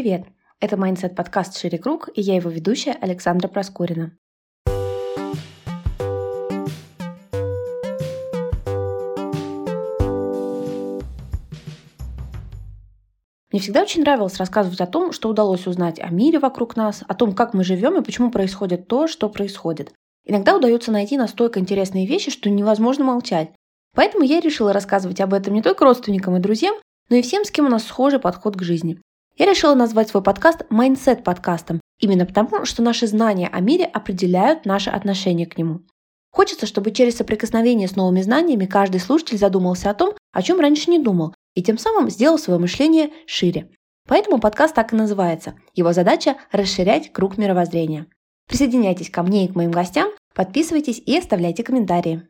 привет! Это Mindset подкаст «Шире круг» и я его ведущая Александра Проскурина. Мне всегда очень нравилось рассказывать о том, что удалось узнать о мире вокруг нас, о том, как мы живем и почему происходит то, что происходит. Иногда удается найти настолько интересные вещи, что невозможно молчать. Поэтому я решила рассказывать об этом не только родственникам и друзьям, но и всем, с кем у нас схожий подход к жизни. Я решила назвать свой подкаст Mindset подкастом, именно потому, что наши знания о мире определяют наше отношение к нему. Хочется, чтобы через соприкосновение с новыми знаниями каждый слушатель задумался о том, о чем раньше не думал, и тем самым сделал свое мышление шире. Поэтому подкаст так и называется. Его задача – расширять круг мировоззрения. Присоединяйтесь ко мне и к моим гостям, подписывайтесь и оставляйте комментарии.